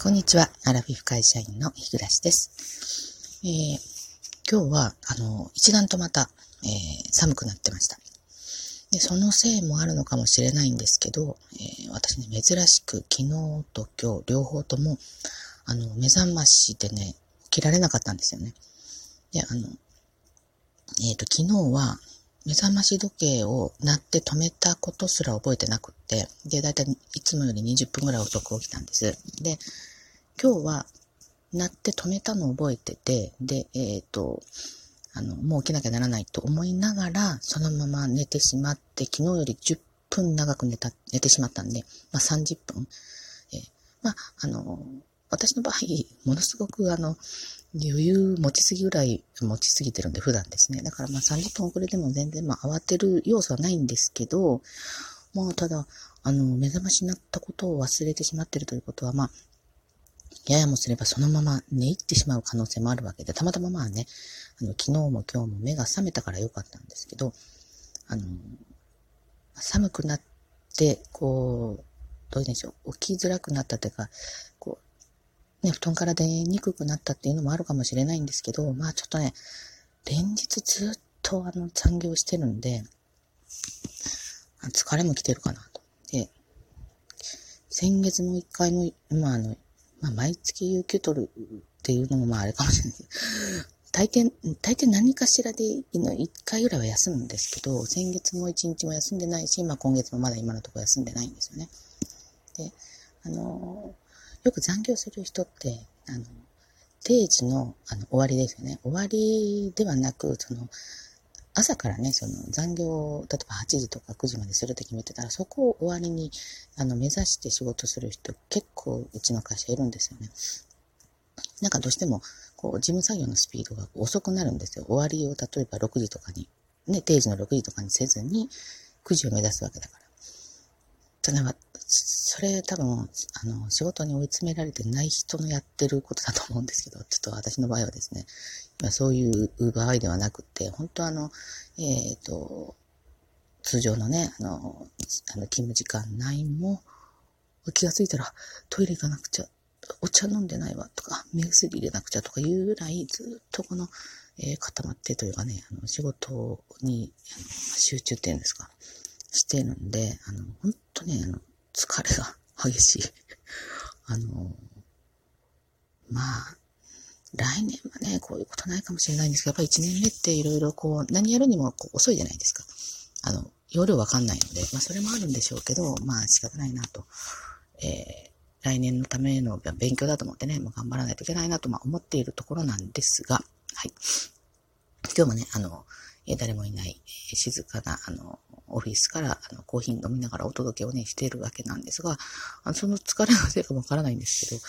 こんにちは。アラフィフ会社員の日暮です。えー、今日は、あの、一段とまた、えー、寒くなってました。で、そのせいもあるのかもしれないんですけど、えー、私ね、珍しく昨日と今日両方とも、あの、目覚ましでね、起きられなかったんですよね。で、あの、えっ、と、昨日は、目覚まし時計を鳴って止めたことすら覚えてなくって、で、だいたいいつもより20分ぐらい遅く起きたんです。で、今日は鳴って止めたのを覚えてて、で、えっ、ー、と、あの、もう起きなきゃならないと思いながら、そのまま寝てしまって、昨日より10分長く寝た、寝てしまったんで、まあ30分。えー、まあ、あの、私の場合、ものすごくあの、余裕持ちすぎぐらい持ちすぎてるんで、普段ですね。だからまあ30分遅れても全然まあ慌てる要素はないんですけど、まあただ、あの、目覚ましになったことを忘れてしまってるということは、まあ、ややもすればそのまま寝入ってしまう可能性もあるわけで、たまたままあね、あの、昨日も今日も目が覚めたからよかったんですけど、あの、寒くなって、こう、どうでしょう、起きづらくなったというか、ね、布団から出にくくなったっていうのもあるかもしれないんですけど、まあちょっとね、連日ずっとあの残業してるんで、疲れも来てるかなと。で、先月も一回も、まああの、まあ毎月有給取るっていうのもまああれかもしれない、大抵、大抵何かしらで一回ぐらいは休むんですけど、先月も一日も休んでないし、まあ今月もまだ今のところ休んでないんですよね。で、あのーよく残業する人って、あの、定時のあの終わりですよね。終わりではなく、その、朝からね、その残業を、例えば8時とか9時までするって決めてたら、そこを終わりに、あの、目指して仕事する人結構うちの会社いるんですよね。なんかどうしても、こう、事務作業のスピードが遅くなるんですよ。終わりを例えば6時とかに、ね、定時の6時とかにせずに、9時を目指すわけだから。それは、それ多分、あの、仕事に追い詰められてない人のやってることだと思うんですけど、ちょっと私の場合はですね、今そういう場合ではなくて、本当あの、えっ、ー、と、通常のね、あの、あの勤務時間内も、気がついたらトイレ行かなくちゃ、お茶飲んでないわとか、目薬入れなくちゃとかいうぐらい、ずっとこの、えー、固まってというかね、あの仕事に集中っていうんですか、してるんで、あの、本当ね、あの、疲れが 激しい。あの、まあ、来年はね、こういうことないかもしれないんですけど、やっぱり1年目っていろいろこう、何やるにもこう遅いじゃないですか。あの、容量わかんないので、まあそれもあるんでしょうけど、まあ仕方ないなと。えー、来年のための勉強だと思ってね、もう頑張らないといけないなと、まあ思っているところなんですが、はい。今日もね、あの、え誰もいない、え静かな、あの、オフィスから、あの、コーヒー飲みながらお届けをね、しているわけなんですが、あのその疲れのせいかもわからないんですけど、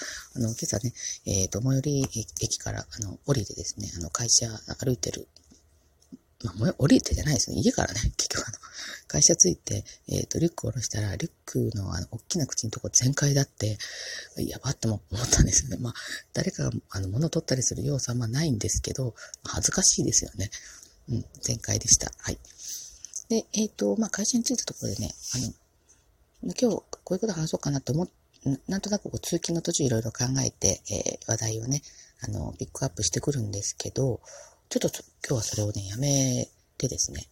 あの、今朝ね、えっ、ー、と、最寄り駅から、あの、降りてですね、あの、会社歩いてる、まあ、降りてじゃないですね。家からね、結局あの、会社着いて、えっ、ー、と、リュックを下ろしたら、リュックのあの、大きな口のとこ全開だって、やばっても思ったんですよね。まあ、誰かが、あの、物を取ったりする要素はまあないんですけど、恥ずかしいですよね。うん、全開でした。はい。で、えっ、ー、と、まあ、会社に着いたところでね、あの、今日こういうこと話そうかなと思ってなんとなくこう通勤の途中いろいろ考えて、えー、話題をね、あの、ピックアップしてくるんですけど、ちょっと今日はそれをね、やめてですね、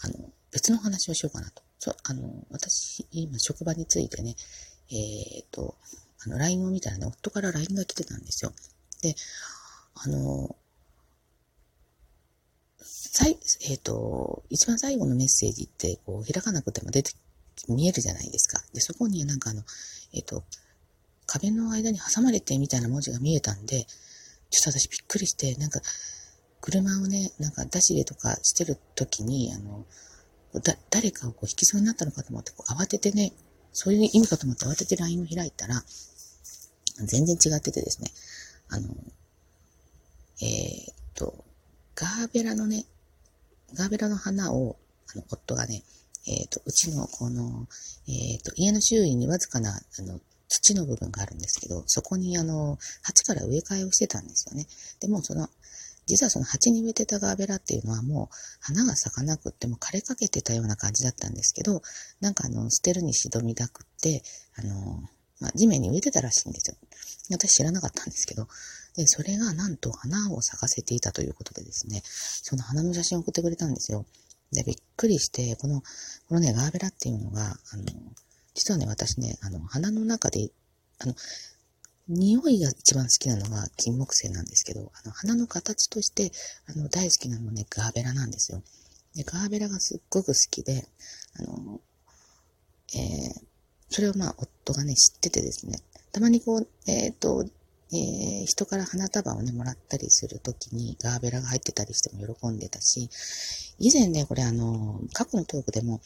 あの、別の話をしようかなと。そう、あの、私、今職場についてね、えっ、ー、と、あの、LINE を見たらね、夫から LINE が来てたんですよ。で、あの、最、えっ、ー、と、一番最後のメッセージって、こう、開かなくても出て、見えるじゃないですか。で、そこになんかあの、えっ、ー、と、壁の間に挟まれてみたいな文字が見えたんで、ちょっと私びっくりして、なんか、車をね、なんか出し入れとかしてる時に、あの、だ、誰かをこう引きそうになったのかと思って、こう慌ててね、そういう意味かと思って慌てて LINE を開いたら、全然違っててですね、あの、えー、っと、ガーベラのね、ガーベラの花を、あの、夫がね、えっ、ー、と、うちのこの、えっ、ー、と、家の周囲にわずかな、あの、土の部分があるんですけど、そこにあの、鉢から植え替えをしてたんですよね。でもその、実はその鉢に植えてたガーベラっていうのはもう花が咲かなくっても枯れかけてたような感じだったんですけど、なんかあの、捨てるにしどみたくって、あの、まあ、地面に植えてたらしいんですよ。私知らなかったんですけど、で、それがなんと花を咲かせていたということでですね、その花の写真を送ってくれたんですよ。で、びっくりして、この、このね、ガーベラっていうのが、あの、実はね、私ね、あの、花の中で、あの、匂いが一番好きなのが金木犀なんですけど、あの、花の形として、あの、大好きなのね、ガーベラなんですよ。で、ガーベラがすっごく好きで、あの、えー、それをまあ、夫がね、知っててですね、たまにこう、えっ、ー、と、えー、人から花束をね、もらったりするときにガーベラが入ってたりしても喜んでたし、以前ね、これあの、過去のトークでも、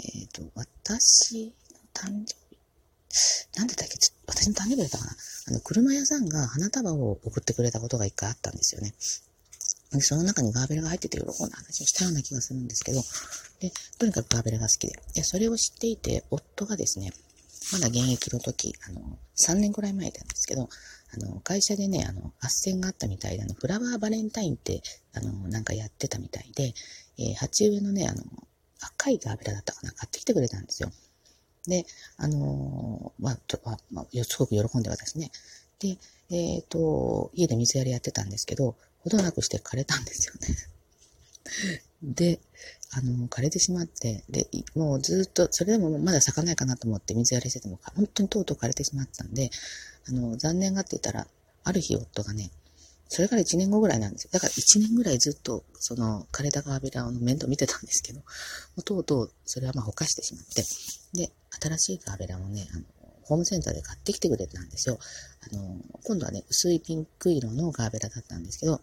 えっ、ー、と、私の誕生日、なんでだっけ私の誕生日だったかなあの、車屋さんが花束を送ってくれたことが一回あったんですよね。で、その中にガーベラが入ってて喜んだ話をしたような気がするんですけど、で、とにかくガーベラが好きで、で、それを知っていて、夫がですね、まだ現役の時、あの、3年くらい前なんですけど、あの、会社でね、あの、斡旋があったみたいで、あの、フラワーバレンタインって、あの、なんかやってたみたいで、えー、鉢植えのね、あの、赤いガーベラだったかな、買ってきてくれたんですよ。で、あのー、まあ、とまあ、まあ、すごく喜んで私ね。で、えっ、ー、と、家で水やりやってたんですけど、ほどなくして枯れたんですよね。で、あの、枯れてしまって、で、もうずっと、それでもまだ咲かないかなと思って水やりしてても、本当にとうとう枯れてしまったんで、あの、残念がって言ったら、ある日夫がね、それから1年後ぐらいなんですよ。だから1年ぐらいずっと、その、枯れたガーベラの面倒見てたんですけど、もうとうとう、それはまあ、ほかしてしまって、で、新しいガーベラをね、あの、ホームセンターで買ってきてくれたんですよ。あの、今度はね、薄いピンク色のガーベラだったんですけど、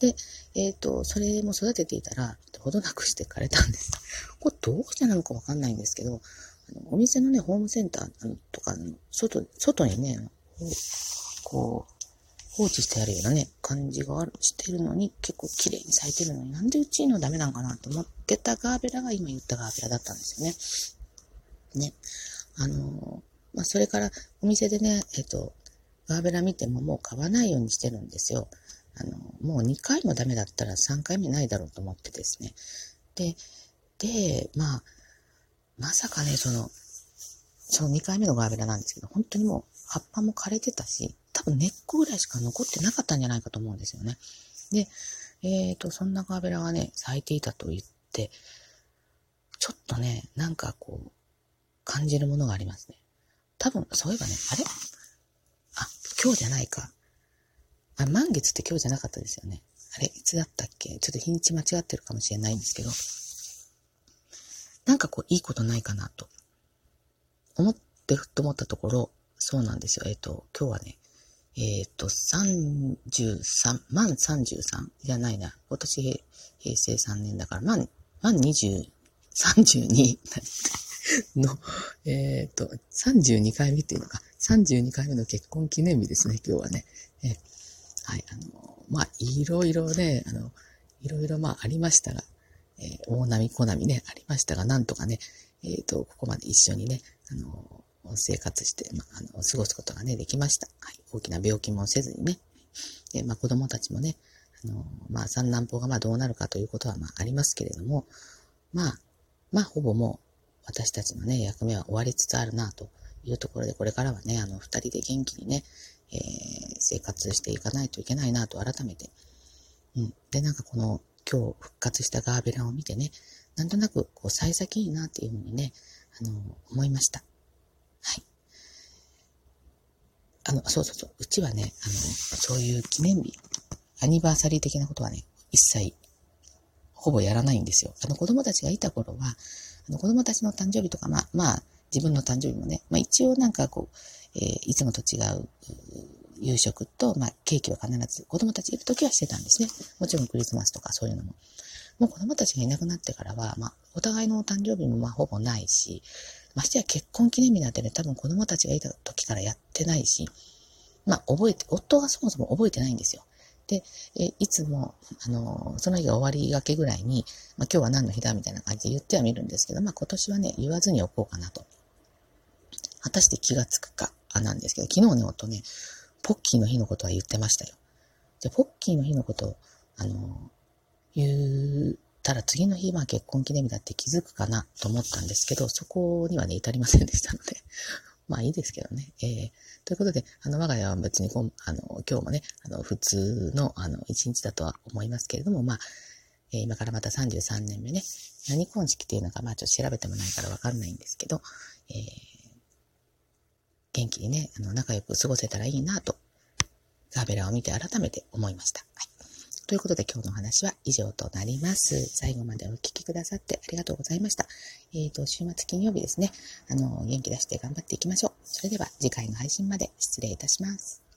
で、えっ、ー、と、それも育てていたら、ほどなくして枯れたんです。これどうしてなのかわかんないんですけど、あのお店のね、ホームセンターとかの外、外にね、こう、放置してあるようなね、感じがある、してるのに、結構綺麗に咲いてるのに、なんでうちのダメなんかなと思ってたガーベラが今言ったガーベラだったんですよね。ね。あのまあ、それからお店でね、えっと、ガーベラ見てももう買わないようにしてるんですよ。あの、もう2回もダメだったら3回目ないだろうと思ってですね。で、で、まあ、まさかね、その、その2回目のガーベラなんですけど、本当にもう葉っぱも枯れてたし、多分根っこぐらいしか残ってなかったんじゃないかと思うんですよね。で、えっ、ー、と、そんなガーベラがね、咲いていたと言って、ちょっとね、なんかこう、感じるものがありますね。多分、そういえばね、あれ？あ、今日じゃないか。あ、満月って今日じゃなかったですよね。あれ、いつだったっけ？ちょっと日にち間違ってるかもしれないんですけど、なんかこう、いいことないかなと、思ってふっと思ったところ、そうなんですよ。えっ、ー、と、今日はね、えっ、ー、と、33、満33じゃないな。今年平成3年だから、満、満20、32の、えっ、ー、と、32回目っていうのか、32回目の結婚記念日ですね、今日はね。えー、はい、あの、まあ、いろいろね、あの、いろいろまあありましたが、えー、大波小波ね、ありましたが、なんとかね、えっ、ー、と、ここまで一緒にね、あの、生活して、まあ、あの、過ごすことがね、できました。はい。大きな病気もせずにね。で、まあ、子供たちもね、あの、まあ、三男坊がまあどうなるかということはまあありますけれども、まあ、まあ、ほぼもう、私たちのね、役目は終わりつつあるな、というところで、これからはね、あの、二人で元気にね、えー、生活していかないといけないなと改めて。うん。で、なんかこの今日復活したガーベラを見てね、なんとなくこう幸先いいなっていうふうにね、あの、思いました。はい。あの、そうそうそう。うちはね、あの、そういう記念日、アニバーサリー的なことはね、一切、ほぼやらないんですよ。あの、子供たちがいた頃は、あの、子供たちの誕生日とか、まあ、まあ、自分の誕生日もね、まあ一応なんかこう、えー、いつもと違う夕食と、まあ、ケーキは必ず子供たちいるときはしてたんですね。もちろんクリスマスとかそういうのも。もう子供たちがいなくなってからは、まあ、お互いのお誕生日もまあほぼないし、ましてや結婚記念日なんてね、多分子供たちがいた時からやってないし、まあ覚えて、夫がそもそも覚えてないんですよ。で、えいつも、あの、その日が終わりがけぐらいに、まあ今日は何の日だみたいな感じで言ってはみるんですけど、まあ今年はね、言わずにおこうかなと。果たして気がつくか、なんですけど、昨日ね、夫ね、ポッキーの日のことは言ってましたよ。で、ポッキーの日のことを、あの、言ったら次の日、まあ結婚記念日だって気づくかなと思ったんですけど、そこにはね、至りませんでしたので、まあいいですけどね。えー、ということで、あの、我が家は別にこん、あの、今日もね、あの、普通の、あの、一日だとは思いますけれども、まあ、えー、今からまた33年目ね、何婚式っていうのか、まあちょっと調べてもないからわかんないんですけど、えー、元気にね、あの、仲良く過ごせたらいいなと、ガーベラを見て改めて思いました。はい。ということで今日のお話は以上となります。最後までお聴きくださってありがとうございました。えっ、ー、と、週末金曜日ですね。あの、元気出して頑張っていきましょう。それでは次回の配信まで失礼いたします。